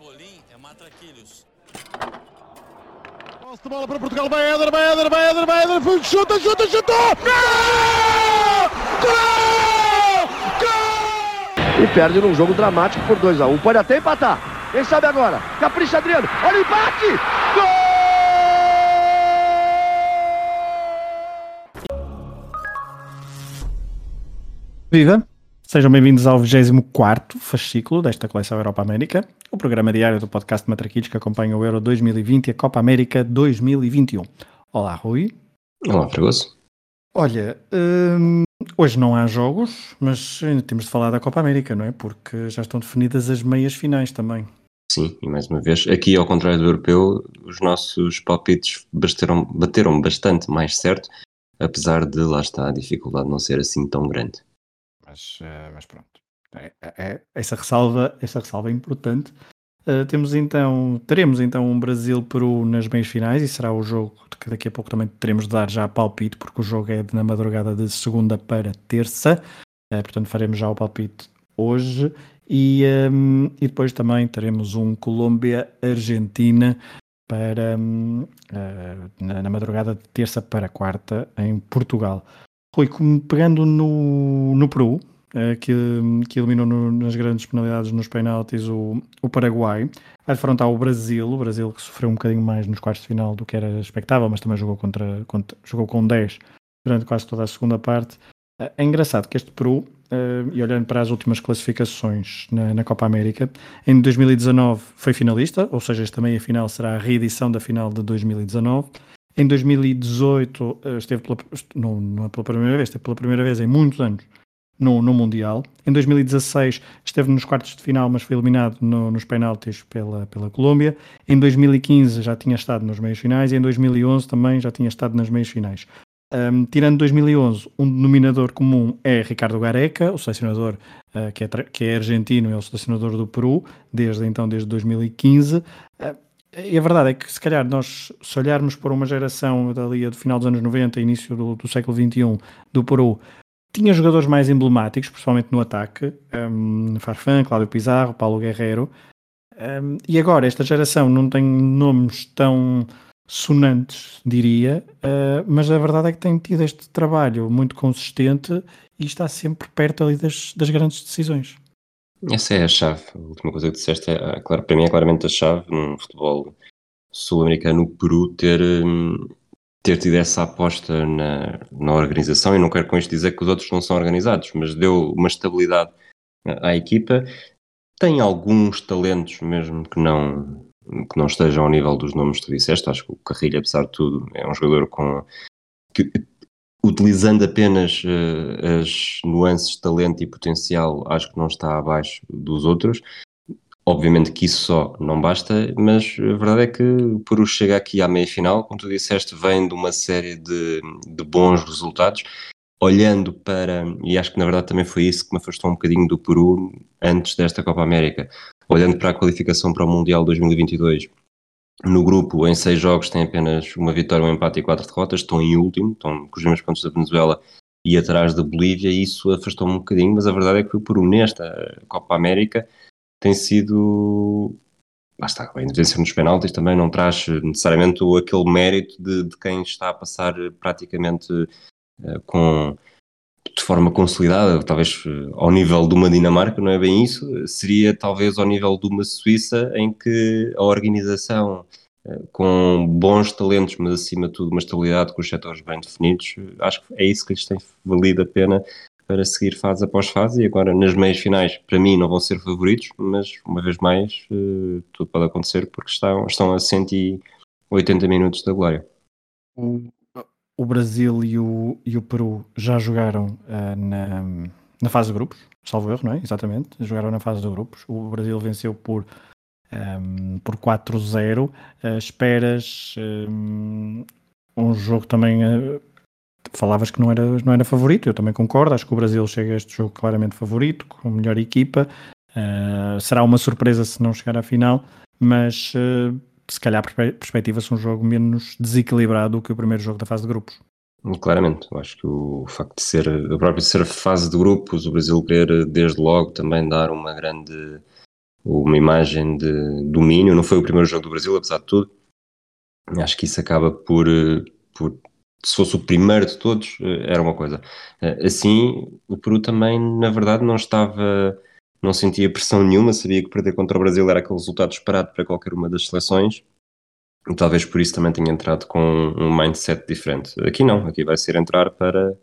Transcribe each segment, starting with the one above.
Cebolim é matraquilhos. De bola para Portugal, vai Éder, vai Éder, vai Éder, vai Éder, chuta, chuta, chuta! Gol! Gol! Gol! E perde num jogo dramático por 2x1. Pode até empatar. Quem sabe agora? Capricha Adriano. Olha o empate! Gol! Viva! Sejam bem-vindos ao 24 fascículo desta coleção Europa América, o programa diário do podcast Matraquilhos que acompanha o Euro 2020 e a Copa América 2021. Olá, Rui. Olá, Fragoso. Olha, hum, hoje não há jogos, mas ainda temos de falar da Copa América, não é? Porque já estão definidas as meias finais também. Sim, e mais uma vez, aqui ao contrário do europeu, os nossos palpites bateram, bateram bastante mais certo, apesar de lá está a dificuldade não ser assim tão grande. Mas, uh, mas pronto, é, é, é, essa, ressalva, essa ressalva é importante. Uh, temos então, teremos então um Brasil-Peru nas meias finais e será o jogo que daqui a pouco também teremos de dar já palpite, porque o jogo é na madrugada de segunda para terça, uh, portanto faremos já o palpite hoje e, um, e depois também teremos um Colômbia-Argentina para um, na, na madrugada de terça para quarta em Portugal. Rui, pegando no, no Peru, eh, que, que eliminou no, nas grandes penalidades nos penaltis o, o Paraguai, vai defrontar o Brasil, o Brasil que sofreu um bocadinho mais nos quartos de final do que era expectável, mas também jogou, contra, contra jogou com 10 durante quase toda a segunda parte. Eh, é engraçado que este Peru, eh, e olhando para as últimas classificações na, na, Copa América, em 2019 foi finalista, ou seja, esta meia final será a reedição da final de 2019. Em 2018 eh, esteve pela, não, não é pela primeira vez, esteve pela primeira vez em muitos anos no, no Mundial. Em 2016 esteve nos quartos de final, mas foi eliminado no, nos penaltis pela, pela Colômbia. Em 2015 já tinha estado nos meios finais e em 2011 também já tinha estado nas meias finais. Um, tirando 2011, um denominador comum é Ricardo Gareca, o selecionador uh, que, é, que é argentino, é o selecionador do Peru, desde então, desde 2015. Uh, e a verdade é que, se calhar, nós, se olharmos para uma geração dali do final dos anos 90, início do, do século XXI, do Peru, tinha jogadores mais emblemáticos, principalmente no ataque, um, Farfan, Cláudio Pizarro, Paulo Guerreiro, um, e agora esta geração não tem nomes tão sonantes, diria, uh, mas a verdade é que tem tido este trabalho muito consistente e está sempre perto ali das, das grandes decisões. Essa é a chave. A última coisa que disseste, é, claro, para mim é claramente a chave num futebol sul-americano, o Peru ter, hum, ter tido essa aposta na, na organização. E não quero com isto dizer que os outros não são organizados, mas deu uma estabilidade à equipa. Tem alguns talentos, mesmo que não, que não estejam ao nível dos nomes que tu disseste. Acho que o Carrilho, apesar de tudo, é um jogador com. Que, utilizando apenas uh, as nuances de talento e potencial, acho que não está abaixo dos outros. Obviamente que isso só não basta, mas a verdade é que o chegar aqui à meia-final, como tu disseste, vem de uma série de, de bons resultados. Olhando para, e acho que na verdade também foi isso que me afastou um bocadinho do Peru antes desta Copa América, olhando para a qualificação para o Mundial 2022, no grupo, em seis jogos, tem apenas uma vitória, um empate e quatro derrotas. Estão em último, estão com os mesmos pontos da Venezuela e atrás da Bolívia. Isso afastou-me um bocadinho, mas a verdade é que o Peru nesta Copa América tem sido. Lá está, a independência nos penaltis também não traz necessariamente aquele mérito de, de quem está a passar praticamente uh, com de forma consolidada, talvez eh, ao nível de uma Dinamarca, não é bem isso, seria talvez ao nível de uma Suíça, em que a organização eh, com bons talentos, mas acima de tudo uma estabilidade com os setores bem definidos, acho que é isso que lhes tem valido a pena para seguir fase após fase e agora nas meias finais para mim não vão ser favoritos, mas uma vez mais tudo pode acontecer porque estão, estão a 180 minutos da glória o Brasil e o, e o Peru já jogaram uh, na, na fase de grupos, salvo erro, não é? Exatamente, jogaram na fase de grupos. O Brasil venceu por, um, ehm, por 4-0. Uh, eh, esperas um, um, jogo também. Uh, falavas que não era, não era favorito, eu também concordo. Acho que o Brasil chega a este jogo claramente favorito, com a melhor equipa. será uma surpresa se não chegar à final, mas se calhar perspectiva-se um jogo menos desequilibrado do que o primeiro jogo da fase de grupos. Claramente, eu acho que o facto de ser, a própria ser fase de grupos, o Brasil querer desde logo também dar uma grande uma imagem de domínio. Não foi o primeiro jogo do Brasil, apesar de tudo. Acho que isso acaba por, eh, por se fosse o primeiro de todos, eh, era uma coisa. Eh, assim, o Peru também, na verdade, não estava, não sentia pressão nenhuma, sabia que perder contra o Brasil era aquele resultado esperado para qualquer uma das seleções. E talvez por isso também tenha entrado com um mindset diferente. Aqui não, aqui vai ser entrar para.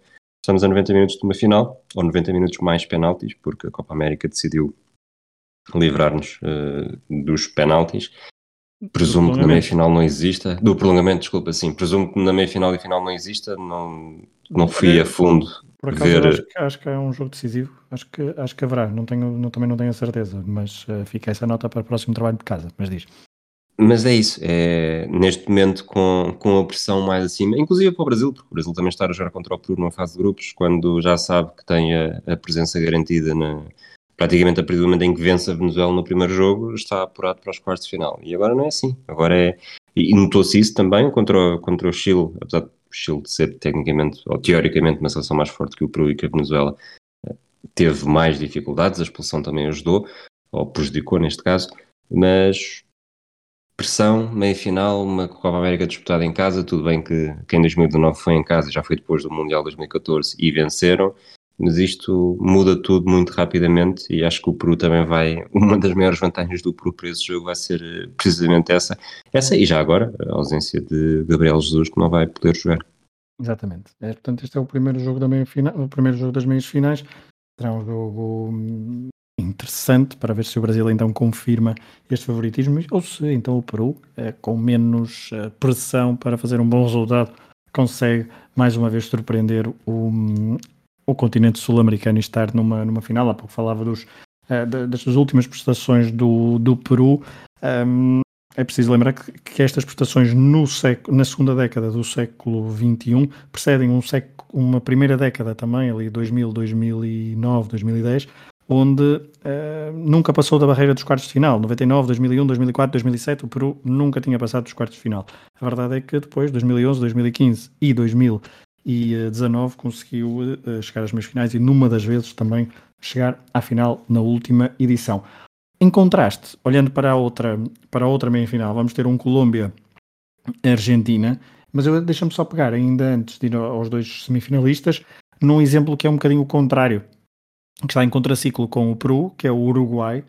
Estamos a 90 minutos de uma final, ou 90 minutos mais penaltis, porque a Copa América decidiu livrar-nos uh, dos penaltis. Presumo que na meia final não exista. Do prolongamento, desculpa, sim. Presumo que na meia final e final não exista. Não, não fui a fundo Por acaso, ver. acho, que, acho que é um jogo decisivo. Acho que, acho que haverá. Não tenho, não, também não tenho a certeza, mas uh, fica essa nota para o próximo trabalho de casa. Mas diz. Mas é isso, é, neste momento com, com a pressão mais acima, inclusive para o Brasil, porque o Brasil também está a jogar contra o Peru numa fase de grupos, quando já sabe que tem a, a presença garantida na, praticamente a partir do momento em que vence a Venezuela no primeiro jogo, está apurado para os quartos de final. E agora não é assim. Agora é. E notou-se isso também contra, contra o Chile, apesar do Chile ser tecnicamente ou teoricamente uma seleção mais forte que o Peru e que a Venezuela, eh, teve mais dificuldades, a expulsão também ajudou, ou prejudicou neste caso, mas pressão, meia final, uma Copa América disputada em casa, tudo bem que, que em 2019 foi em casa, já foi depois do Mundial 2014 e venceram, mas isto muda tudo muito rapidamente e acho que o Peru também vai. Uma das maiores vantagens do Peru para esse jogo vai ser eh, precisamente essa. Essa e já agora, a ausência de Gabriel Jesus, que não vai poder jogar. Exatamente. É, portanto, este é o primeiro jogo da meia final, o primeiro jogo das meias finais. Será um jogo hum, interessante para ver se o Brasil então confirma este favoritismo ou se então o Peru, é, com menos eh, pressão para fazer um bom resultado, consegue mais uma vez surpreender o, hum, o continente sul-americano estar numa, numa final. Há pouco falava dos, uh, das últimas prestações do, do Peru. Um, é preciso lembrar que, que estas prestações no século, na segunda década do século XXI precedem um século, uma primeira década também, ali 2000, 2009, 2010, onde uh, nunca passou da barreira dos quartos de final. 99, 2001, 2004, 2007, o Peru nunca tinha passado dos quartos de final. A verdade é que depois, 2011, 2015 e 2000 e 19 conseguiu uh, chegar às meias finais e numa das vezes também chegar à final na última edição. Em contraste, olhando para a outra, para a outra meia final, vamos ter um Colômbia-Argentina, mas eu deixa-me só pegar ainda antes de ir aos dois semifinalistas, num exemplo que é um bocadinho o contrário, que está em contraciclo com o Peru, que é o Uruguai,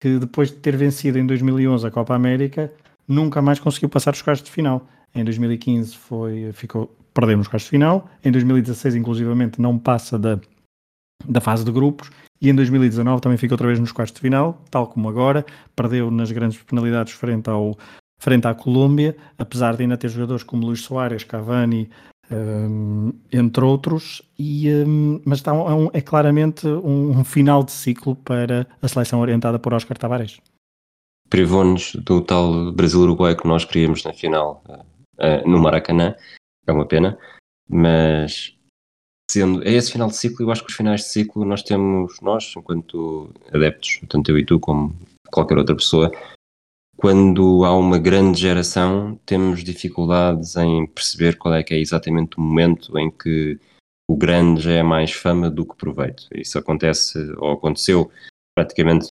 que depois de ter vencido em 2011 a Copa América, nunca mais conseguiu passar os quartos de final. Em 2015 foi, ficou, perdeu nos quartos de final. Em 2016, inclusivamente, não passa da, da fase de grupos. E em 2019 também fica outra vez nos quartos de final, tal como agora. Perdeu nas grandes penalidades frente, ao, frente à Colômbia, apesar de ainda ter jogadores como Luís Soares, Cavani, um, entre outros. E, um, mas está um, é claramente um, final de ciclo para a seleção orientada por Oscar Tavares. Privou-nos do tal Brasil-Uruguai que nós queríamos na final uh, no Maracanã é uma pena, mas sendo, é esse final de ciclo, eu acho que os finais de ciclo nós temos, nós, enquanto adeptos, tanto eu e tu como qualquer outra pessoa, quando há uma grande geração, temos dificuldades em perceber qual é que é exatamente o momento em que o grande já é mais fama do que proveito. Isso acontece, ou aconteceu praticamente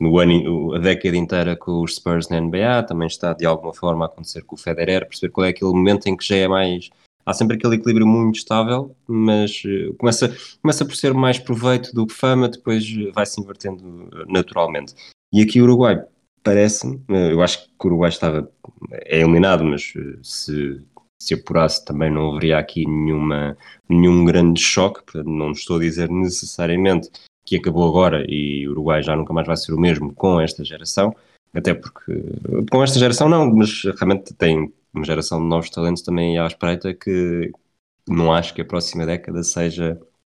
no ano, a década inteira com os Spurs na NBA, também está de alguma forma a acontecer com o Federer, perceber qual é aquele momento em que já é mais. Há sempre aquele equilíbrio muito estável, mas uh, começa, começa por ser mais proveito do que fama, depois vai se invertendo naturalmente. E aqui o Uruguai, parece-me, eu acho que o Uruguai estava, é eliminado, mas se, se apurasse também não haveria aqui nenhuma, nenhum grande choque, não estou a dizer necessariamente que acabou agora e o Uruguai já nunca mais vai ser o mesmo com esta geração, até porque com esta geração não, mas realmente tem uma geração de novos talentos também à espreita que não acho que a próxima década seja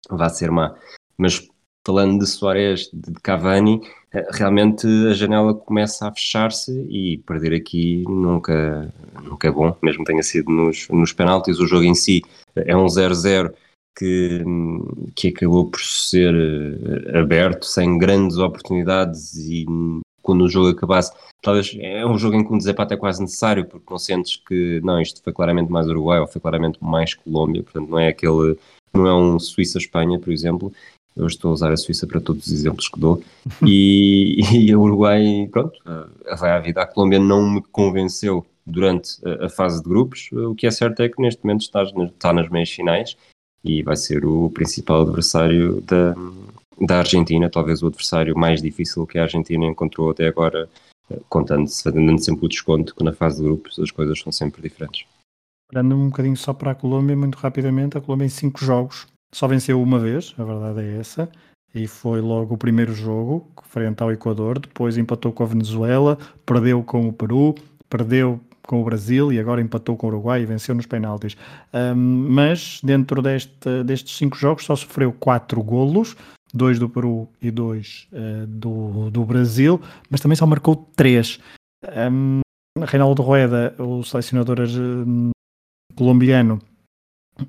vá ser má. Mas falando de Soares, de Cavani, eh, realmente a janela começa a fechar-se e perder aqui nunca, nunca é bom, mesmo tenha sido nos, nos penaltis. O jogo em si é um 0-0 que, que acabou por ser eh, aberto, sem grandes oportunidades e quando o jogo acabasse, talvez é um jogo em que um desempate é quase necessário, porque não sentes que, não, isto foi claramente mais Uruguai ou foi claramente mais Colômbia, portanto não é aquele, não é um Suíça-Espanha, por exemplo, Eu estou a usar a Suíça para todos os exemplos que dou. E, e a Uruguai, pronto, vai à vida. A Colômbia não me convenceu durante a, fase de grupos. O que é certo é que neste momento está, está nas meias finais e vai ser o principal adversário da, da Argentina, talvez o adversário mais difícil que a Argentina encontrou até agora, contando-se, fazendo sempre o desconto que na fase de grupos as coisas são sempre diferentes. Olhando um bocadinho só para a Colômbia, muito rapidamente, a Colômbia em cinco jogos só venceu uma vez, a verdade é essa, e foi logo o primeiro jogo, frente ao Equador, depois empatou com a Venezuela, perdeu com o Peru, perdeu com o Brasil e agora empatou com o Uruguai e venceu nos penaltis. Um, mas dentro deste, destes cinco jogos só sofreu quatro golos, dois do Peru e dois uh, do, do Brasil, mas também só marcou três. Um, Reinaldo Rueda, o selecionador uh, colombiano,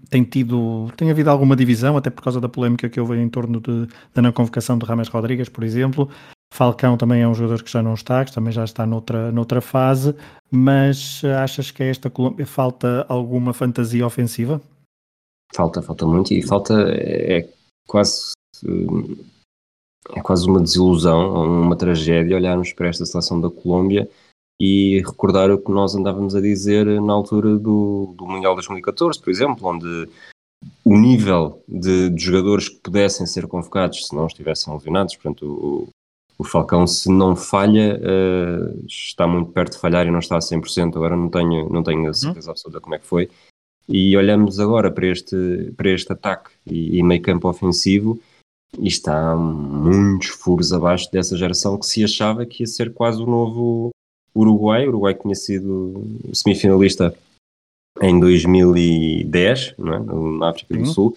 tem tido, tem havido alguma divisão, até por causa da polémica que houve em torno de, da não convocação de Rames Rodrigues, por exemplo. Falcão também é um jogador que já não está, que também já está noutra, noutra fase, mas achas que a esta Colômbia falta alguma fantasia ofensiva? Falta, falta muito e falta é quase é quase uma desilusão, uma tragédia olharmos para esta seleção da Colômbia e recordar o que nós andávamos a dizer na altura do, do Mundial 2014, por exemplo, onde o nível de, de, jogadores que pudessem ser convocados se não estivessem lesionados, portanto o, o Falcão se não falha uh, está muito perto de falhar e não está a 100%, agora não tenho, não tenho a certeza absoluta como é que foi. E olhamos agora para este, para este ataque e, e meio campo ofensivo e está muitos furos abaixo dessa geração que se achava que ia ser quase o novo Uruguai. O Uruguai tinha sido semifinalista em 2010, não é? na África do Sul,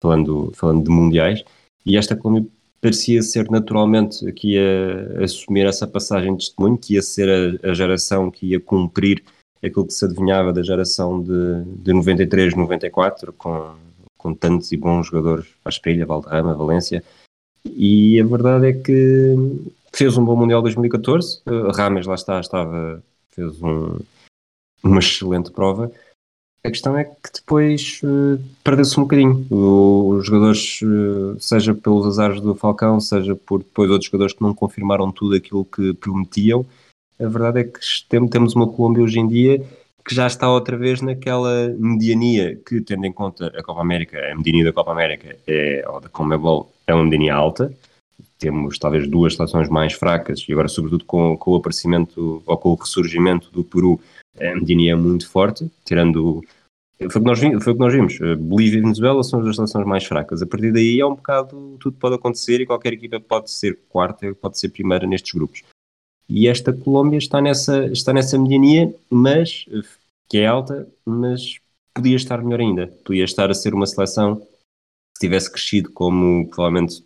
falando, falando de mundiais, e esta Colômbia parecia ser naturalmente que ia assumir essa passagem de testemunho, que ia ser a, a geração que ia cumprir aquilo que se adivinhava da geração de, de 93, 94, com, com tantos e bons jogadores à espelha, Valderrama, Valência, e a verdade é que fez um bom Mundial 2014. Uh, Rames lá está, estava, fez um, uma excelente prova. A questão é que depois uh, perdeu-se um bocadinho. os jogadores, uh, seja pelos azares do Falcão, seja por depois outros jogadores que não confirmaram tudo aquilo que prometiam. A verdade é que temos uma Colômbia hoje em dia que já está outra vez naquela mediania que, tendo em conta a Copa América, a mediania da Copa América é, ou da Comebol, é uma mediania alta, temos talvez duas seleções mais fracas e agora sobretudo com, com o aparecimento ou com o ressurgimento do Peru a Medina é muito forte, tirando foi o que nós, vimos, foi o que nós vimos. Bolívia e Venezuela são as seleções mais fracas. A partir daí é um bocado, tudo pode acontecer e qualquer equipa pode ser quarta, pode ser primeira nestes grupos. E esta Colômbia está nessa, está nessa mediania, mas que é alta, mas podia estar melhor ainda. Podia estar a ser uma seleção que tivesse crescido como provavelmente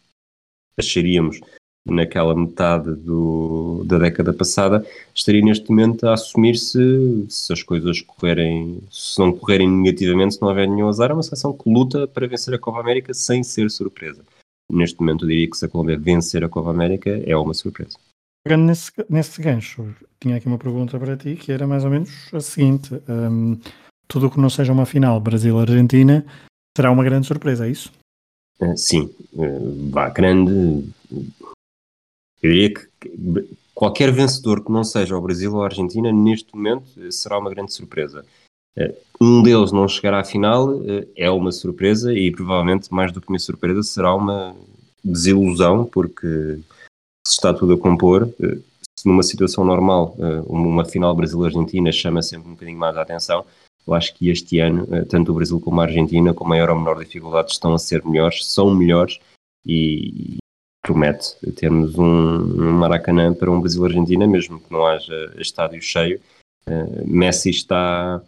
acharíamos naquela metade do, da década passada, estaria neste momento a assumir-se se as coisas correrem, se não correrem negativamente, se não houver nenhum azar, é uma seleção que luta para vencer a Copa América sem ser surpresa. Neste momento eu diria que se a Colômbia vencer a Copa América é uma surpresa. Pegando nesse, nesse gancho, tinha aqui uma pergunta para ti que era mais ou menos a seguinte: um, tudo o que não seja uma final Brasil-Argentina será uma grande surpresa, é isso? Uh, sim, uh, vá grande. Eu diria que qualquer vencedor que não seja o Brasil ou a Argentina, neste momento, será uma grande surpresa. Uh, um deles não chegar à final é uma surpresa e provavelmente, mais do que uma surpresa, será uma desilusão, porque se está tudo a compor. Se numa situação normal, uma final Brasil-Argentina chama sempre um bocadinho mais a atenção, eu acho que este ano, eh, tanto o Brasil como a Argentina, com maior ou menor dificuldade, estão a ser melhores, são melhores e promete termos um, Maracanã para um Brasil-Argentina, mesmo que não haja estádio cheio. Uh, Messi está,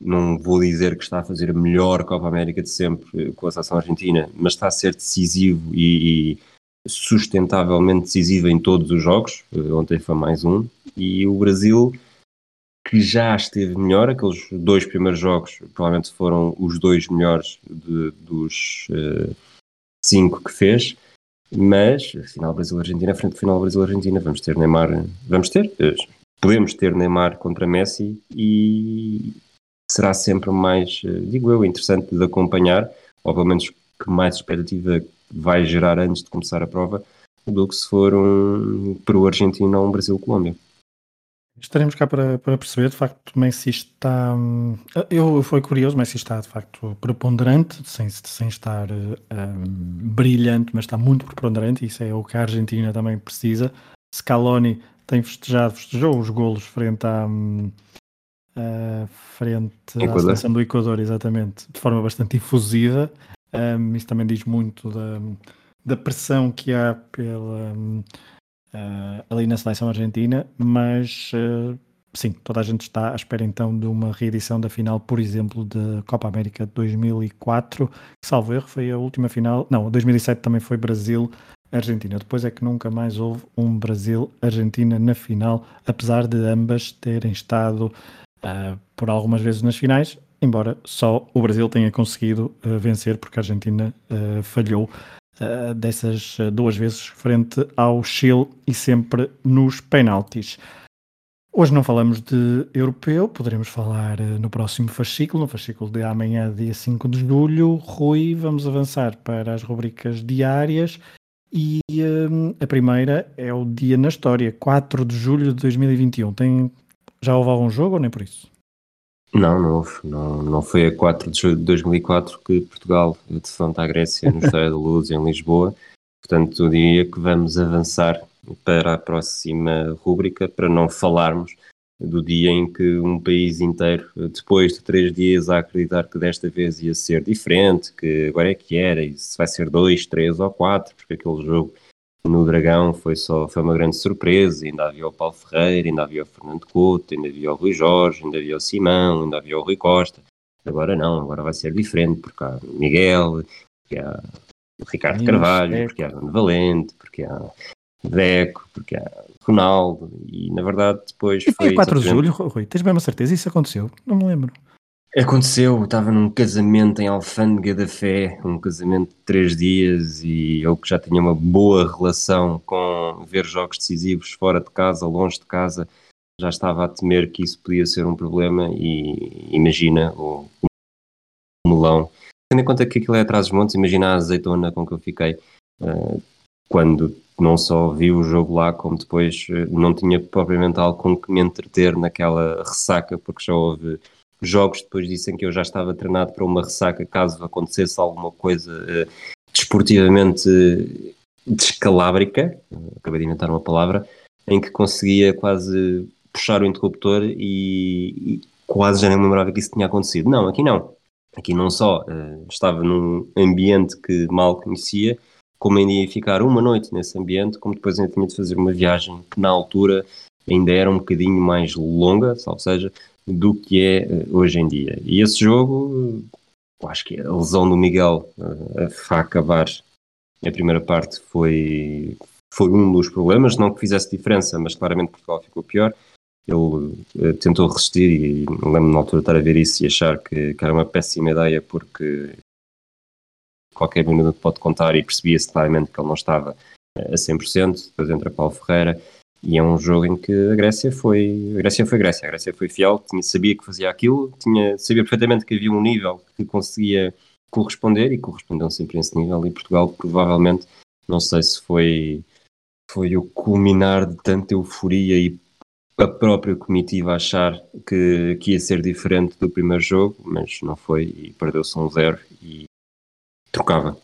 não vou dizer que está a fazer a melhor Copa América de sempre com a seleção argentina, mas está a ser decisivo e, e sustentavelmente decisivo em todos os jogos. Uh, ontem foi mais um. E o Brasil que já esteve melhor. Aqueles dois primeiros jogos provavelmente foram os dois melhores de, dos uh, cinco que fez. Mas, final Brasil-Argentina, frente ao final Brasil-Argentina, vamos ter Neymar, vamos ter, eh, podemos ter Neymar contra Messi e será sempre mais, eh, digo eu, interessante de acompanhar, ou pelo menos que mais expectativa vai gerar antes de começar a prova do que se for um Peru-Argentina ou um Brasil-Colômbia. Estaremos cá para, para perceber, de facto, o Messi está. hum, Eu foi curioso, o Messi está de facto preponderante, sem, sem estar hum, brilhante, mas está muito preponderante. Isso é o que a Argentina também precisa. Scaloni tem festejado, festejou os golos frente à. hum, à frente à seleção do Equador, exatamente, de forma bastante efusiva. Hum, isso também diz muito da, da pressão que há pela, hum, ah, ali na seleção argentina, mas ah, sim, toda a gente está à espera então de uma reedição da final, por exemplo, da Copa América de 2004, que salvo erro foi a última final, não, 2007 também foi Brasil-Argentina, depois é que nunca mais houve um Brasil-Argentina na final, apesar de ambas terem estado ah, por algumas vezes nas finais, embora só o Brasil tenha conseguido ah, vencer, porque a Argentina ah, falhou uh, dessas uh, duas vezes frente ao Chile e sempre nos penaltis. Hoje não falamos de europeu, poderemos falar uh, no próximo fascículo, no fascículo de amanhã, dia 5 de julho. Rui, vamos avançar para as rubricas diárias e um, a primeira é o dia na história, 4 de julho de 2021. Tem, já houve algum jogo ou nem por isso? Não, não houve. Não, não foi a 4 de julho de 2004 que Portugal defronta a Grécia no Estádio da Luz, em Lisboa. Portanto, eu diria que vamos avançar para a próxima rúbrica, para não falarmos do dia em que um país inteiro, depois de três dias, a acreditar que desta vez ia ser diferente, que agora é que era, e se vai ser dois, três ou quatro, porque aquele jogo no Dragão foi só foi uma grande surpresa, ainda havia o Paulo Ferreira, ainda havia o Fernando Couto, ainda havia o Rui Jorge, ainda havia o Simão, ainda havia o Rui Costa. Agora não, agora vai ser diferente, porque há Miguel, porque há o Ricardo Sim, Carvalho, Deco. porque há o Valente, porque há Deco, porque há Ronaldo, e na verdade depois E foi foi a 4 de julho, Rui? Tens mesmo a certeza? Isso aconteceu? Não me lembro. Aconteceu, eu estava num casamento em Alfândega da Fé, um casamento de três dias, e eu que já tinha uma boa relação com ver jogos decisivos fora de casa, longe de casa, já estava a temer que isso podia ser um problema, e imagina o, o melão. Tendo em conta que aquilo é atrás dos montes, imagina a azeitona com que eu fiquei eh, quando não só vi o jogo lá, como depois eh, não tinha propriamente algo com que me entreter naquela ressaca, porque já houve jogos depois disso em que eu já estava treinado para uma ressaca caso acontecesse alguma coisa eh, desportivamente eh, descalabrica, eh, acabei de inventar uma palavra, em que conseguia quase puxar o interruptor e, e quase já nem me lembrava que isso tinha acontecido. Não, aqui não. Aqui não só eh, estava num ambiente que mal conhecia, como ainda ia ficar uma noite nesse ambiente, como depois ainda tinha de fazer uma viagem que na altura ainda era um bocadinho mais longa, ou seja, do que é eh, hoje em dia. E esse jogo, acho que a lesão do Miguel eh, a acabar a primeira parte foi, foi um dos problemas, não que fizesse diferença, mas claramente Portugal ficou pior. Ele eh, tentou resistir e lembro-me na altura de estar a ver isso e achar que, que era uma péssima ideia porque qualquer minuto pode contar e percebia-se claramente que ele não estava a 100%. Depois entra Paulo Ferreira e é um jogo em que a Grécia foi a Grécia foi Grécia, a Grécia foi fiel, tinha, sabia que fazia aquilo, tinha, sabia perfeitamente que havia um nível que conseguia corresponder e correspondeu sempre a esse nível e Portugal provavelmente, não sei se foi foi o culminar de tanta euforia e a própria comitiva achar que, que ia ser diferente do primeiro jogo, mas não foi e perdeu-se um zero e trocava.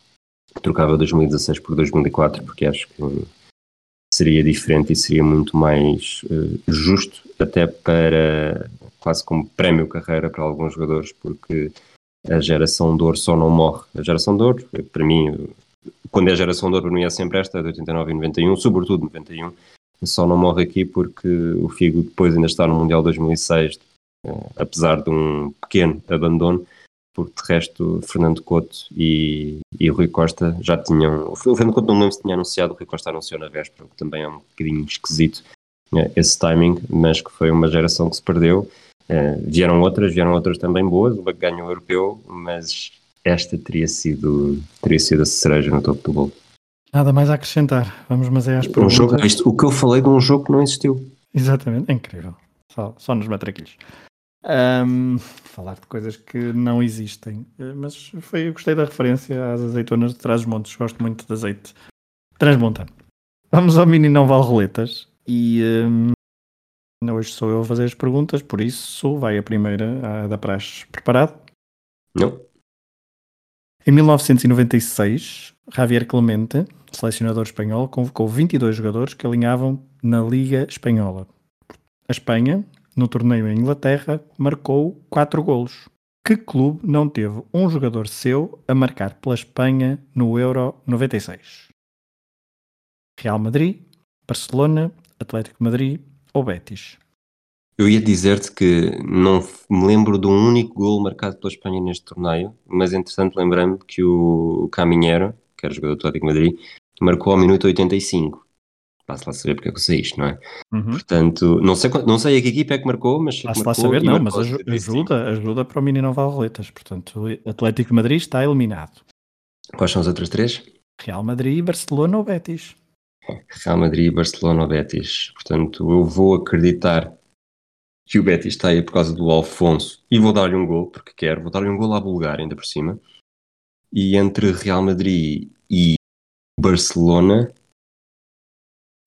Trocava 2016 por 2004 porque acho que seria diferente e seria muito mais uh, justo até para quase como prémio carreira para alguns jogadores porque a geração de ouro só não morre. A geração de ouro, para mim, quando é a geração de ouro, para mim é sempre esta, de 89 e 91, sobretudo 91, só não morre aqui porque o Figo depois ainda está no Mundial 2006, uh, apesar de um pequeno abandono, porque de resto Fernando Couto e, e Rui Costa já tinham. O Fernando Couto não lembro se tinha anunciado, o Rui Costa anunciou na véspera, o que também é um bocadinho esquisito uh, esse timing, mas que foi uma geração que se perdeu. Uh, vieram outras, vieram outras também boas, o ganhou o europeu, mas esta teria sido, teria sido a cereja no topo do bolo. Nada mais a acrescentar. Vamos, mas é às Um perguntas. jogo, isto, o que eu falei de um jogo que não existiu. Exatamente, é incrível. Só, só nos matraquilhos. Ahm, falar de coisas que não existem. Eh, Mas foi, eu gostei da referência às azeitonas de Trás-os-Montes. Gosto muito de azeite transmontano. Vamos ao mini não vale roletas. E ahm, hoje sou eu a fazer as perguntas, por isso vai a primeira, a da praxe. Preparado? Não? Em 1996, Javier Clemente, selecionador espanhol, convocou 22 jogadores que alinhavam na Liga Espanhola. A Espanha, no torneio em Inglaterra, marcou 4 golos. Que clube não teve um jogador seu a marcar pela Espanha no Euro 96? Real Madrid, Barcelona, Atlético de Madrid ou Betis? Eu ia dizer-te que não me lembro de um único gol marcado pela Espanha neste torneio, mas entretanto lembrei-me que o Caminheiro, que era jogador do Atlético de Madrid, marcou ao minuto 85. Passo lá saber porque é que eu sei isto, não é? Portanto, não sei, não sei a que equipa é que marcou, mas Passo lá saber, não, mas marcou aju- 85. ajuda, ajuda para o mini não vale roletas. Portanto, o Atlético Madrid está eliminado. Quais são as outras três? Real Madrid, Barcelona ou Betis? Real Madrid, Barcelona ou Betis. Portanto, eu vou acreditar que o Betis está aí por causa do Alfonso e vou dar-lhe um gol, porque quero. Vou dar-lhe um gol à Bulgária, ainda por cima. E entre Real Madrid e Barcelona,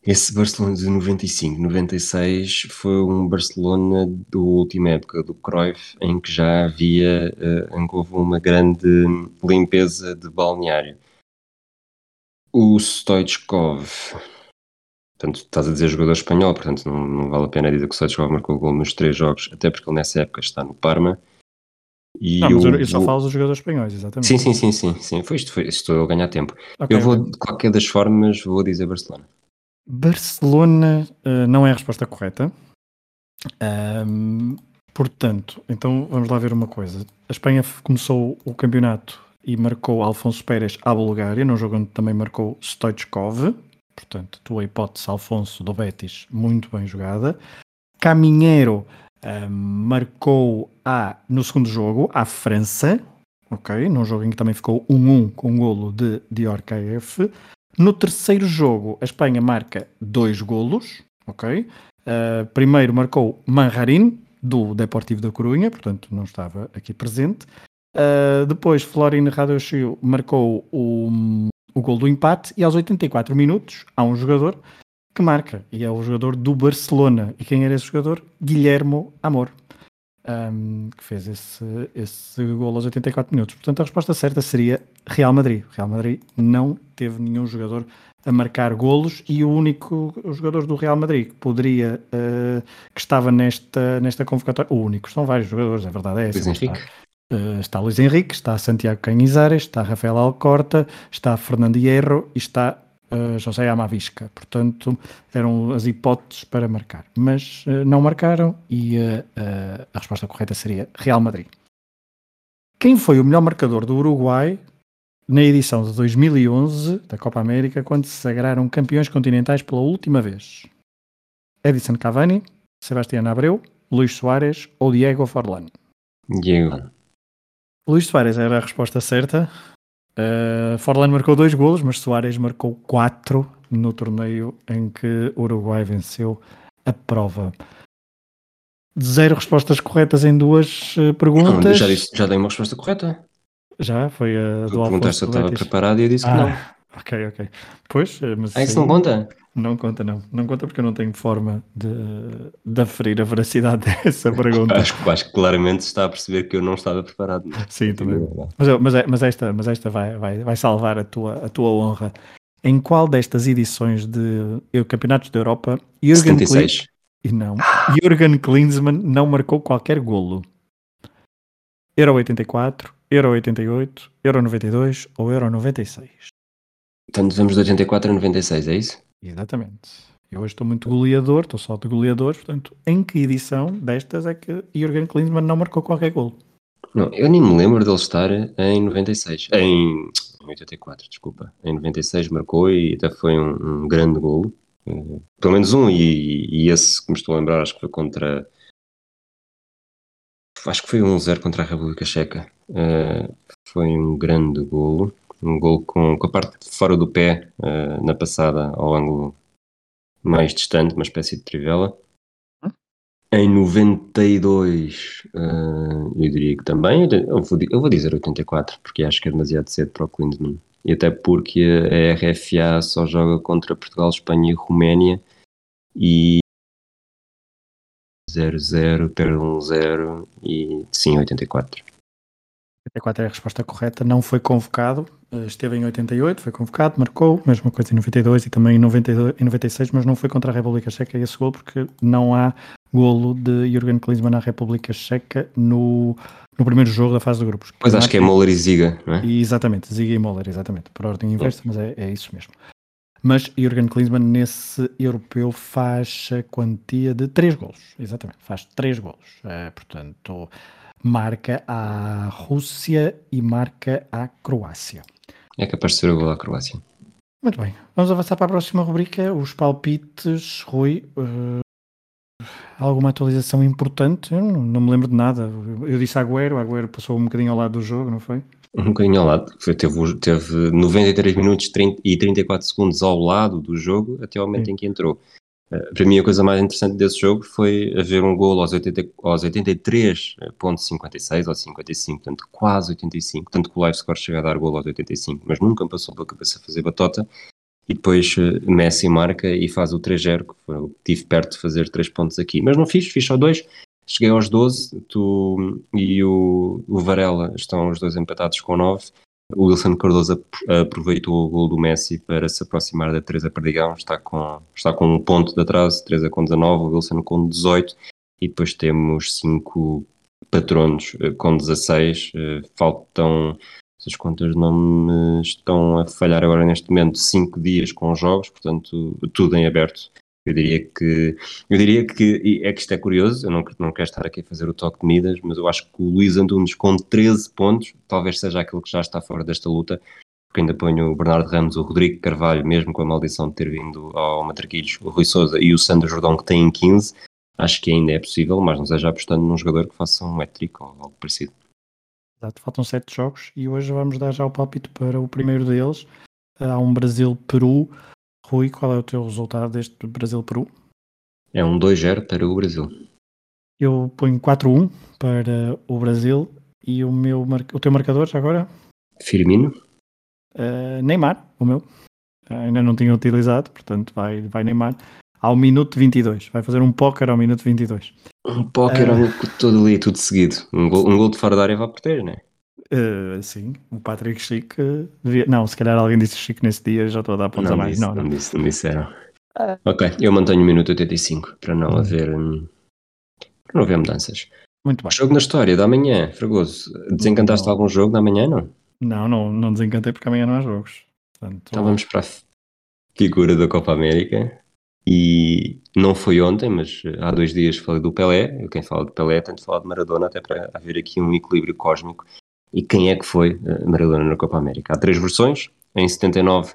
esse Barcelona de 95, 96 foi um Barcelona da última época do Cruyff, em que já havia, eh, em que houve uma grande limpeza de balneário. O Stoichkov, portanto, estás a dizer jogador espanhol, portanto, não, não vale a pena dizer que o Stoichkov marcou gol nos três jogos, até porque ele nessa época está no Parma. E Não, mas eu, eu só vou- falo dos jogadores espanhóis, exatamente. Sim, sim, sim, sim, sim. Foi isto, foi, estou a ganhar tempo. Ok, eu vou, de qualquer das formas, vou dizer Barcelona. Barcelona eh, não é a resposta correta. Ahm, portanto, então vamos lá ver uma coisa. A Espanha começou o campeonato e marcou Alfonso Pérez à Bulgária, num jogo onde também marcou Stoichkov. Portanto, tua hipótese, Alfonso do Betis, muito bem jogada. Caminheiro ahm, marcou a, no segundo jogo à França, ok? Num jogo em que também ficou 1-1 com um golo de Dior KF. No terceiro jogo, a Espanha marca dois golos, ok? Uh, primeiro marcou Manjarin, do Deportivo da Corunha, portanto não estava aqui presente. Uh, depois, Florin Radoshiu marcou o, o gol do empate e aos 84 minutos há um jogador que marca, e é o jogador do Barcelona. E quem era esse jogador? Guilhermo Amor, um, que fez esse, esse gol aos 84 minutos. Portanto, a resposta certa seria Real Madrid. Real Madrid não teve nenhum jogador a marcar golos e o único jogador do Real Madrid que poderia, uh, que estava nesta, nesta convocatória, o único, são vários jogadores, a verdade é essa. Está, uh, está Luís Henrique, está Santiago Canizares, está Rafael Alcorta, está Fernando Hierro e está uh, José Amavisca. Portanto, eram as hipóteses para marcar, mas uh, não marcaram e uh, a resposta correta seria Real Madrid. Quem foi o melhor marcador do Uruguai na edição de 2011 da Copa América, quando se sagraram campeões continentais pela última vez? Edison Cavani, Sebastián Abreu, Luís Soares ou Diego Forlán? Diego. Luís Soares era a resposta certa. Uh, Forlán marcou dois golos, mas Soares marcou quatro no torneio em que o Uruguai venceu a prova. Zero respostas corretas em duas uh, perguntas. Não, já, disse, já dei uma resposta correta. Já foi a do perguntaste se eu Alfonso estava preparado e eu disse que não. Ok, ok. Pois, eh, mas Ah, isso não conta? não conta, não. Não conta porque eu não tenho forma de, de aferir a veracidade dessa pergunta. Acho, que- acho que claramente se está a perceber que eu não estava preparado. Sim, também. Mas, mas, é- mas esta, mas esta vai, vai, vai salvar a tua, a tua honra. Em qual destas edições de eu, Campeonatos da Europa Jürgen Klinsmann, 76. e não, Jürgen Klinsmann não marcou qualquer golo? Euro 84, Euro 88, Euro 92 ou Euro 96? Portanto, vamos de 84 a 96, é isso? Exatamente. Eu hoje estou muito goleador, estou só de goleadores, portanto, em que edição destas é que Jürgen Klinsmann não marcou qualquer golo? Não, eu nem me lembro dele estar em 96. Em, em 84, desculpa. Em 96 marcou e até foi um, um grande golo. Eh, pelo menos um, e, e esse que me estou a lembrar, acho que foi contra. Acho que foi um 0 contra a República Checa. Eh, foi um grande golo. Um golo com, com a parte de fora do pé eh, na passada ao ângulo mais distante, uma espécie de trivela. Em 92, uh, eu diria que também. Eu vou, eu vou, dizer 84, porque acho que é demasiado cedo para o Klinsmann. E até porque a RFA só joga contra Portugal, Espanha e Roménia. E 0-0, perde 1-0 e sim, 84. 84 é a resposta correta, não foi convocado, eh, esteve em 88, foi convocado, marcou, mesma coisa em 92 e também em, 92, em 96, mas não foi contra a República Checa esse gol porque não há golo de Jürgen Klinsmann na República Checa no, no primeiro jogo da fase de grupos. Pois acho que é Moller e Ziga, não é? Exatamente, Ziga e Moller, exatamente, por ordem inversa, mas é, é isso mesmo. Mas Jürgen Klinsmann nesse europeu faz a quantia de 3 golos, exatamente, faz 3 golos, é, portanto marca à Rússia e marca à Croácia. É capaz de ser o gol à Croácia. Muito bem, vamos avançar para a próxima rubrica, os palpites. Rui, uh, alguma atualização importante? Eu não, não, me lembro de nada. Eu disse Agüero, Agüero passou um bocadinho ao lado do jogo, não foi? Um bocadinho ao lado, foi, teve, teve 93 minutos 30, e 34 segundos ao lado do jogo até ao momento Sim. em que entrou. Uh, para mim, a coisa mais interessante desse jogo foi haver um gol aos, 80, aos 83,56 ou 55, portanto, quase 85. Tanto que o live score chega a dar gol aos 85, mas nunca passou pela cabeça fazer batota. E depois uh, Messi marca e faz o 3-0, que foi, tive perto de fazer 3 pontos aqui. Mas não fiz, fiz só 2. Cheguei aos 12, tu e o, o Varela estão os dois empatados com 9 o Wilson Cardoso aproveitou o gol do Messi para se aproximar da Teresa Perdigão, está com, está com um ponto de atraso, Teresa com 19, o Wilson com 18, e depois temos cinco patronos eh, com 16, eh, faltam, se as contas não me estão a falhar agora neste momento, 5 dias com jogos, portanto tudo em aberto eu diria que, eu diria que é que isto é curioso, eu não, não quero estar aqui a fazer o toque de Midas, mas eu acho que o Luís Antunes com 13 pontos, talvez seja aquele que já está fora desta luta, porque ainda ponho o Bernardo Ramos, o Rodrigo Carvalho, mesmo com a maldição de ter vindo ao Matraquilhos, o Rui Souza e o Sandro Jordão que têm 15, acho que ainda é possível, mas não seja apostando num jogador que faça um hat-trick ou algo parecido. Exato, faltam 7 jogos e hoje vamos dar já o palpite para o primeiro deles. Há um Brasil-Peru Rui, qual é o teu resultado deste Brasil-Peru? É um 2-0 para o Brasil. Eu ponho 4-1 para o Brasil e o meu o teu marcador já agora? Firmino. Uh, Neymar, o meu. Uh, ainda não tinha utilizado, portanto vai, vai Neymar. Ao minuto 22. Vai fazer um póquer ao minuto 22. Um póquer uh, todo ali, tudo seguido. Um gol, um gol de fora da área vai perder, não é? Uh, sim, o Patrick Chic devia... Não, se calhar alguém disse Chic nesse dia, já estou a dar pontos não a mais. Disse, não, não, não, disse, não disseram. Uh. Ok, eu mantenho o minuto 85 para não hum. haver hum, para não haver mudanças. Muito bem. Jogo na história da manhã, Fragoso. Desencantaste algum jogo da manhã, não? Não, não, não desencantei porque amanhã não há jogos. Portanto... Então vamos para a figura da Copa América. E não foi ontem, mas eh, há dois dias falei do Pelé. Eu quem fala de Pelé tem de falar de Maradona, até para haver aqui um equilíbrio cósmico e quem é que foi eh, Maradona na Copa América. Há três versões. Em 79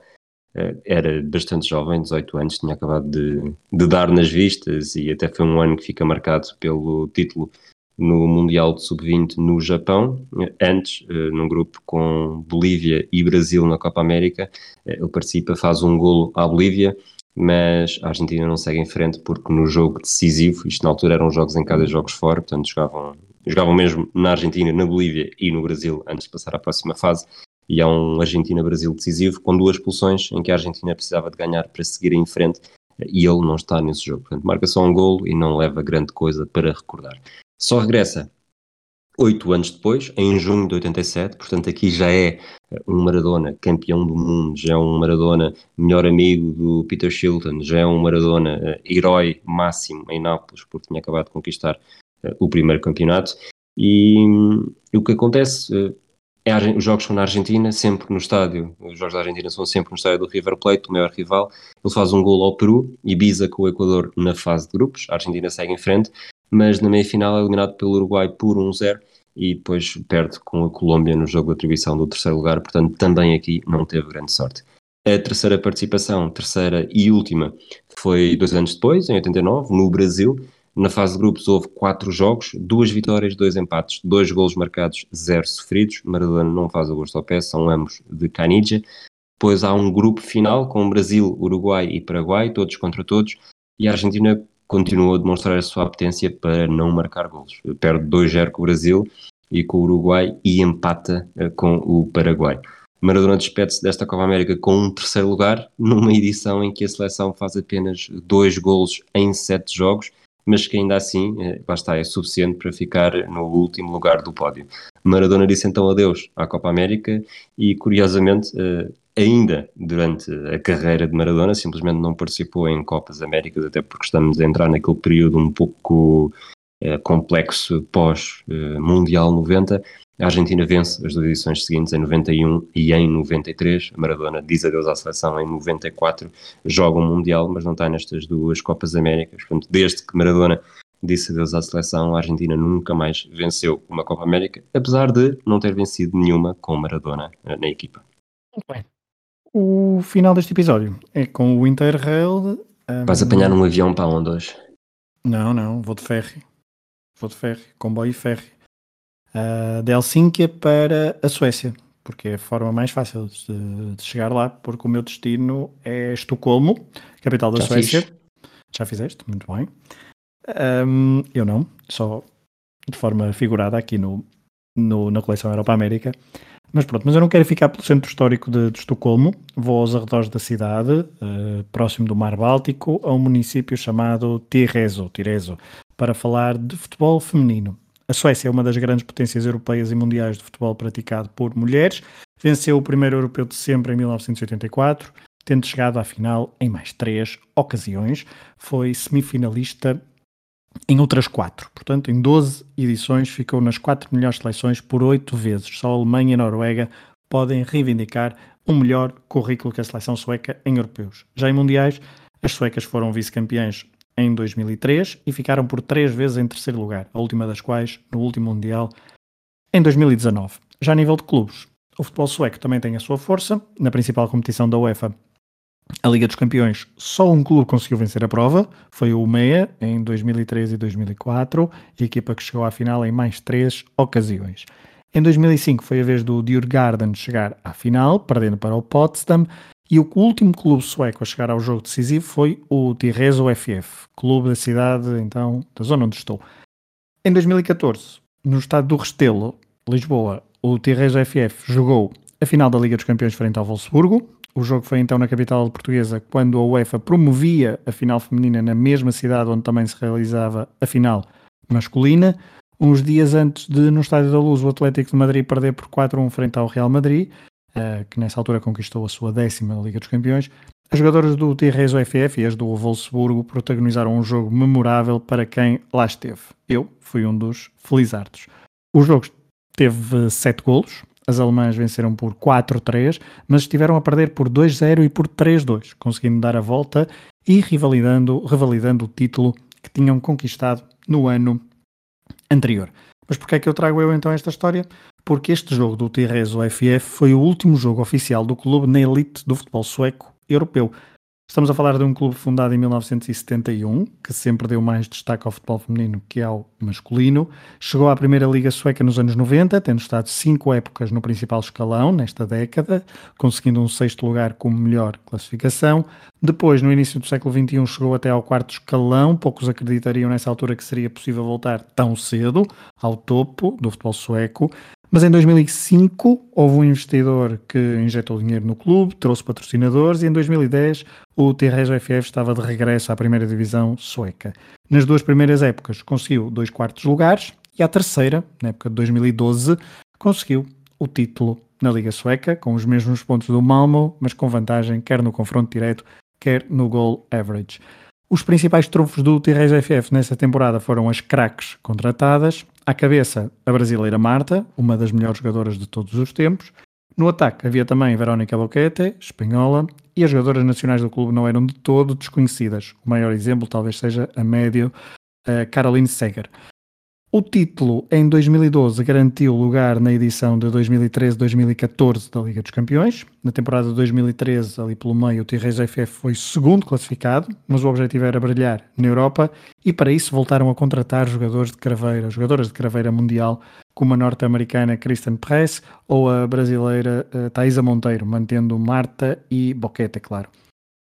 eh, era bastante jovem, 18 anos, tinha acabado de, de dar nas vistas e até foi um ano que fica marcado pelo título no Mundial de Sub-20 no Japão. Antes, eh, num grupo com Bolívia e Brasil na Copa América, ele participa, faz um golo à Bolívia, mas a Argentina não segue em frente porque no jogo decisivo, isto na altura eram jogos em cada jogos fora, portanto jogavam jogavam mesmo na Argentina, na Bolívia e no Brasil antes de passar à próxima fase. E há um Argentina-Brasil decisivo com duas expulsões em que a Argentina precisava de ganhar para seguir em frente e ele não está nesse jogo. Portanto, marca só um golo e não leva grande coisa para recordar. Só regressa oito anos depois, em junho de 87, portanto aqui já é um Maradona campeão do mundo, já é um Maradona melhor amigo do Peter Shilton, já é um Maradona uh, herói máximo em Nápoles, porque tinha acabado de conquistar o primeiro campeonato. E, e, o que acontece eh, é os jogos são na Argentina, sempre no estádio. Os jogos da Argentina são sempre no estádio do River Plate, o maior rival. Ele faz um gol ao Peru e bisa com o Equador na fase de grupos. A Argentina segue em frente, mas na meia final é eliminado pelo Uruguai por 1-0 e depois perde com a Colômbia no jogo de atribuição do terceiro lugar. Portanto, também aqui não teve grande sorte. A terceira participação, terceira e última, foi dois anos depois, em 89, no Brasil na fase de grupos houve quatro jogos, duas vitórias, dois empates, dois golos marcados, zero sofridos. Maradona não faz o gosto ao pé, são ambos de Canija. Depois há um grupo final com Brasil, Uruguai e Paraguai, todos contra todos. E a Argentina continuou a demonstrar a sua apetência para não marcar golos. Perde 2-0 com o Brasil e com o Uruguai e empata uh, com o Paraguai. Maradona despede-se desta Copa América com um terceiro lugar, numa edição em que a seleção faz apenas dois golos em sete jogos, mas que ainda assim, eh, lá está, é suficiente para ficar no último lugar do pódio. Maradona disse então adeus à Copa América e, curiosamente, eh, ainda durante a carreira de Maradona, simplesmente não participou em Copas Américas, até porque estamos a entrar naquele período um pouco eh, complexo pós-Mundial 90, a Argentina vence as duas edições seguintes em 91 e em 93. A Maradona diz adeus à seleção em 94, joga o um Mundial, mas não está nestas duas Copas Américas. Portanto, desde que Maradona disse adeus à seleção, a Argentina nunca mais venceu uma Copa América, apesar de não ter vencido nenhuma com Maradona eh, na equipa. Muito bem. O final deste episódio é com o Interrail. Um... Vais apanhar um avião para onde hoje? Não, não, vou de ferry. Vou de ferry, comboio e ferry uh, de Helsínquia para a Suécia, porque é a forma mais fácil de, de, chegar lá, porque o meu destino é Estocolmo, capital da Já Suécia. Fiz. Já fizeste? Muito bem. Um, eu não, só de forma figurada aqui no, no, na coleção Europa América. Mas pronto, mas eu não quero ficar pelo centro histórico de, de Estocolmo, vou aos arredores da cidade, uh, próximo do Mar Báltico, a um município chamado Tirezo, Tirezo, para falar de futebol feminino. A Suécia é uma das grandes potências europeias e mundiais de futebol praticado por mulheres. Venceu o primeiro europeu de sempre em 1984, tendo chegado à final em mais três ocasiões. Foi semifinalista em outras quatro. Portanto, em 12 edições, ficou nas quatro melhores seleções por oito vezes. Só a Alemanha e a Noruega podem reivindicar um melhor currículo que a seleção sueca em europeus. Já em mundiais, as suecas foram vice-campeãs em 2003 e ficaram por três vezes em terceiro lugar, a última das quais no último Mundial em 2019. Já a nível de clubes, o futebol sueco também tem a sua força. Na principal competição da UEFA, a Liga dos Campeões, só um clube conseguiu vencer a prova, foi o MEA, em 2003 e 2004, e a equipa que chegou à final em mais três ocasiões. Em 2005 foi a vez do Djurgården chegar à final, perdendo para o Potsdam, e o último clube sueco a chegar ao jogo decisivo foi o Tireso FF, clube da cidade, então, da zona onde estou. Em 2014, no estado do Restelo, Lisboa, o Tireso FF jogou a final da Liga dos Campeões frente ao Wolfsburgo. O jogo foi então na capital portuguesa, quando a UEFA promovia a final feminina na mesma cidade onde também se realizava a final masculina. Uns dias antes de, no Estádio da Luz, o Atlético de Madrid perder por 4-1 frente ao Real Madrid. Eh, que nessa altura conquistou a sua décima Liga dos Campeões, as jogadoras do Tirreso FF e as do Wolfsburgo protagonizaram um jogo memorável para quem lá esteve. Eu fui um dos felizardos. O jogo teve sete golos, as alemãs venceram por 4-3, mas estiveram a perder por 2-0 e por 3-2, conseguindo dar a volta e revalidando, revalidando o título que tinham conquistado no ano anterior. Mas porquê é que eu trago eu então esta história? Porque este jogo do Tirreso FF foi o último jogo oficial do clube na elite do futebol sueco europeu. Estamos a falar de um clube fundado em 1971, que sempre deu mais destaque ao futebol feminino que ao masculino. Chegou à Primeira Liga Sueca nos anos 90, tendo estado cinco épocas no principal escalão nesta década, conseguindo um sexto lugar como melhor classificação. Depois, no início do século XXI, chegou até ao quarto escalão. Poucos acreditariam nessa altura que seria possível voltar tão cedo ao topo do futebol sueco. Mas em 2005 houve um investidor que injetou dinheiro no clube, trouxe patrocinadores e em 2010 o Terrejo FF estava de regresso à primeira divisão sueca. Nas duas primeiras épocas conseguiu dois quartos lugares e à terceira, na época de 2012, conseguiu o título na Liga Sueca, com os mesmos pontos do Malmo, mas com vantagem quer no confronto direto, quer no goal average. Os principais trunfos do Tirres FF nessa temporada foram as craques contratadas, à cabeça a brasileira Marta, uma das melhores jogadoras de todos os tempos. No ataque havia também Verónica Boquete, espanhola, e as jogadoras nacionais do clube não eram de todo desconhecidas. O maior exemplo talvez seja a médio a Caroline Seger. O título em 2012 garantiu lugar na edição de 2013-2014 da Liga dos Campeões. Na temporada de 2013, ali pelo meio, o Tirres FF foi segundo classificado, mas o objetivo era brilhar na Europa e para isso voltaram a contratar jogadores de craveira, jogadoras de craveira mundial, como a norte-americana Kristen Press ou a brasileira uh, Thaisa Monteiro, mantendo Marta e Boquete, claro.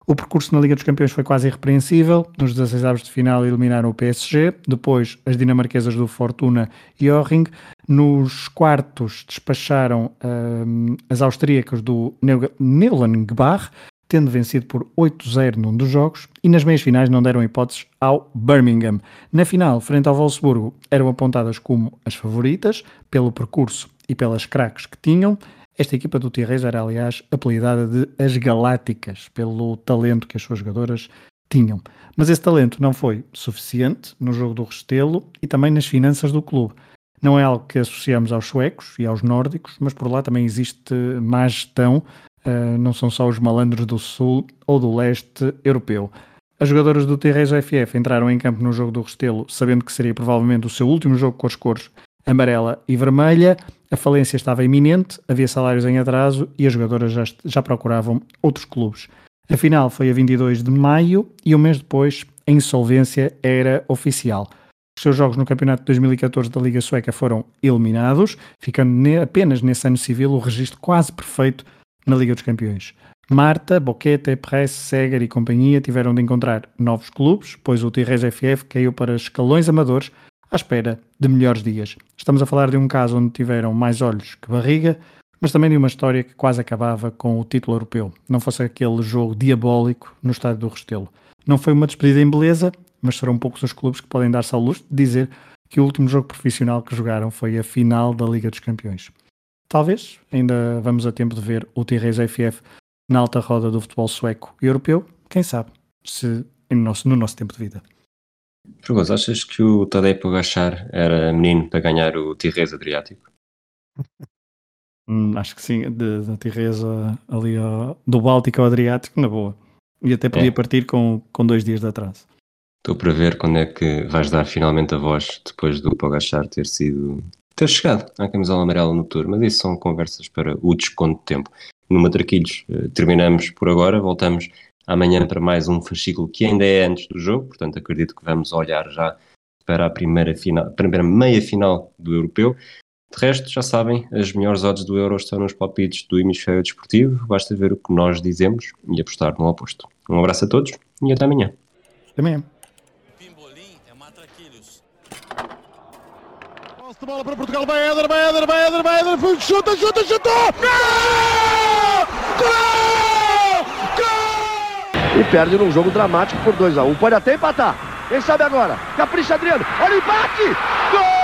O percurso na Liga dos Campeões foi quase irrepreensível. Nos 16 avos de final eliminaram o PSG, depois as dinamarquesas do Fortuna e Orring. Nos quartos despacharam um, as austríacas do Neulengbach, tendo vencido por 8-0 num dos jogos, e nas meias finais não deram hipóteses ao Birmingham. Na final, frente ao Wolfsburgo, eram apontadas como as favoritas, pelo percurso e pelas craques que tinham, esta equipa do Tirres era, aliás, apelidada de as Galácticas, pelo talento que as suas jogadoras tinham. Mas esse talento não foi suficiente no jogo do Restelo e também nas finanças do clube. Não é algo que associamos aos suecos e aos nórdicos, mas por lá também existe má gestão, uh, não são só os malandros do sul ou do leste europeu. As jogadoras do Tirres FF entraram em campo no jogo do Restelo, sabendo que seria provavelmente o seu último jogo com as cores amarela e vermelha, a falência estava iminente, havia salários em atraso e as jogadoras já, já procuravam outros clubes. A final foi a 22 de maio e um mês depois a insolvência era oficial. Os seus jogos no Campeonato de 2014 da Liga Sueca foram eliminados, ficando ne apenas nesse ano civil o registro quase perfeito na Liga dos Campeões. Marta, Boquete, Press, Seger e companhia tiveram de encontrar novos clubes, pois o Tirres FF caiu para escalões amadores à espera de melhores dias. Estamos a falar de um caso onde tiveram mais olhos que barriga, mas também de uma história que quase acabava com o título europeu, não fosse aquele jogo diabólico no estádio do Restelo. Não foi uma despedida em beleza, mas serão poucos os clubes que podem dar-se ao luxo de dizer que o último jogo profissional que jogaram foi a final da Liga dos Campeões. Talvez ainda vamos a tempo de ver o Tirres FF na alta roda do futebol sueco e europeu, quem sabe, se no nosso, no nosso tempo de vida. Pergunto, achas que o Tadej Pogacar era menino para ganhar o Tirrez Adriático? Hum, acho que sim, da Tirreza ali ao, do Báltico ao Adriático, na boa. E até podia é. partir com, com dois dias de atraso. Estou para ver quando é que vais dar finalmente a voz depois do Pogachar ter sido ter chegado à camisola amarela no tour, mas isso são conversas para o desconto de tempo. No Matraquilhos eh, terminamos por agora, voltamos amanhã para mais um fascículo que ainda é antes do jogo, portanto acredito que vamos olhar já para a primeira, final, primeira meia final do Europeu. De resto, já sabem, as melhores odds do Euro estão nos palpites do hemisfério desportivo, basta ver o que nós dizemos e apostar no oposto. Um abraço a todos e até amanhã. Até amanhã. É bola para Portugal, vai Eder, vai Eder, vai Eder, vai Eder, chuta, chuta! Gol! E perde num jogo dramático por 2 a 1 um. Pode até empatar. Quem sabe agora? Capricha Adriano. Olha o empate! Gol!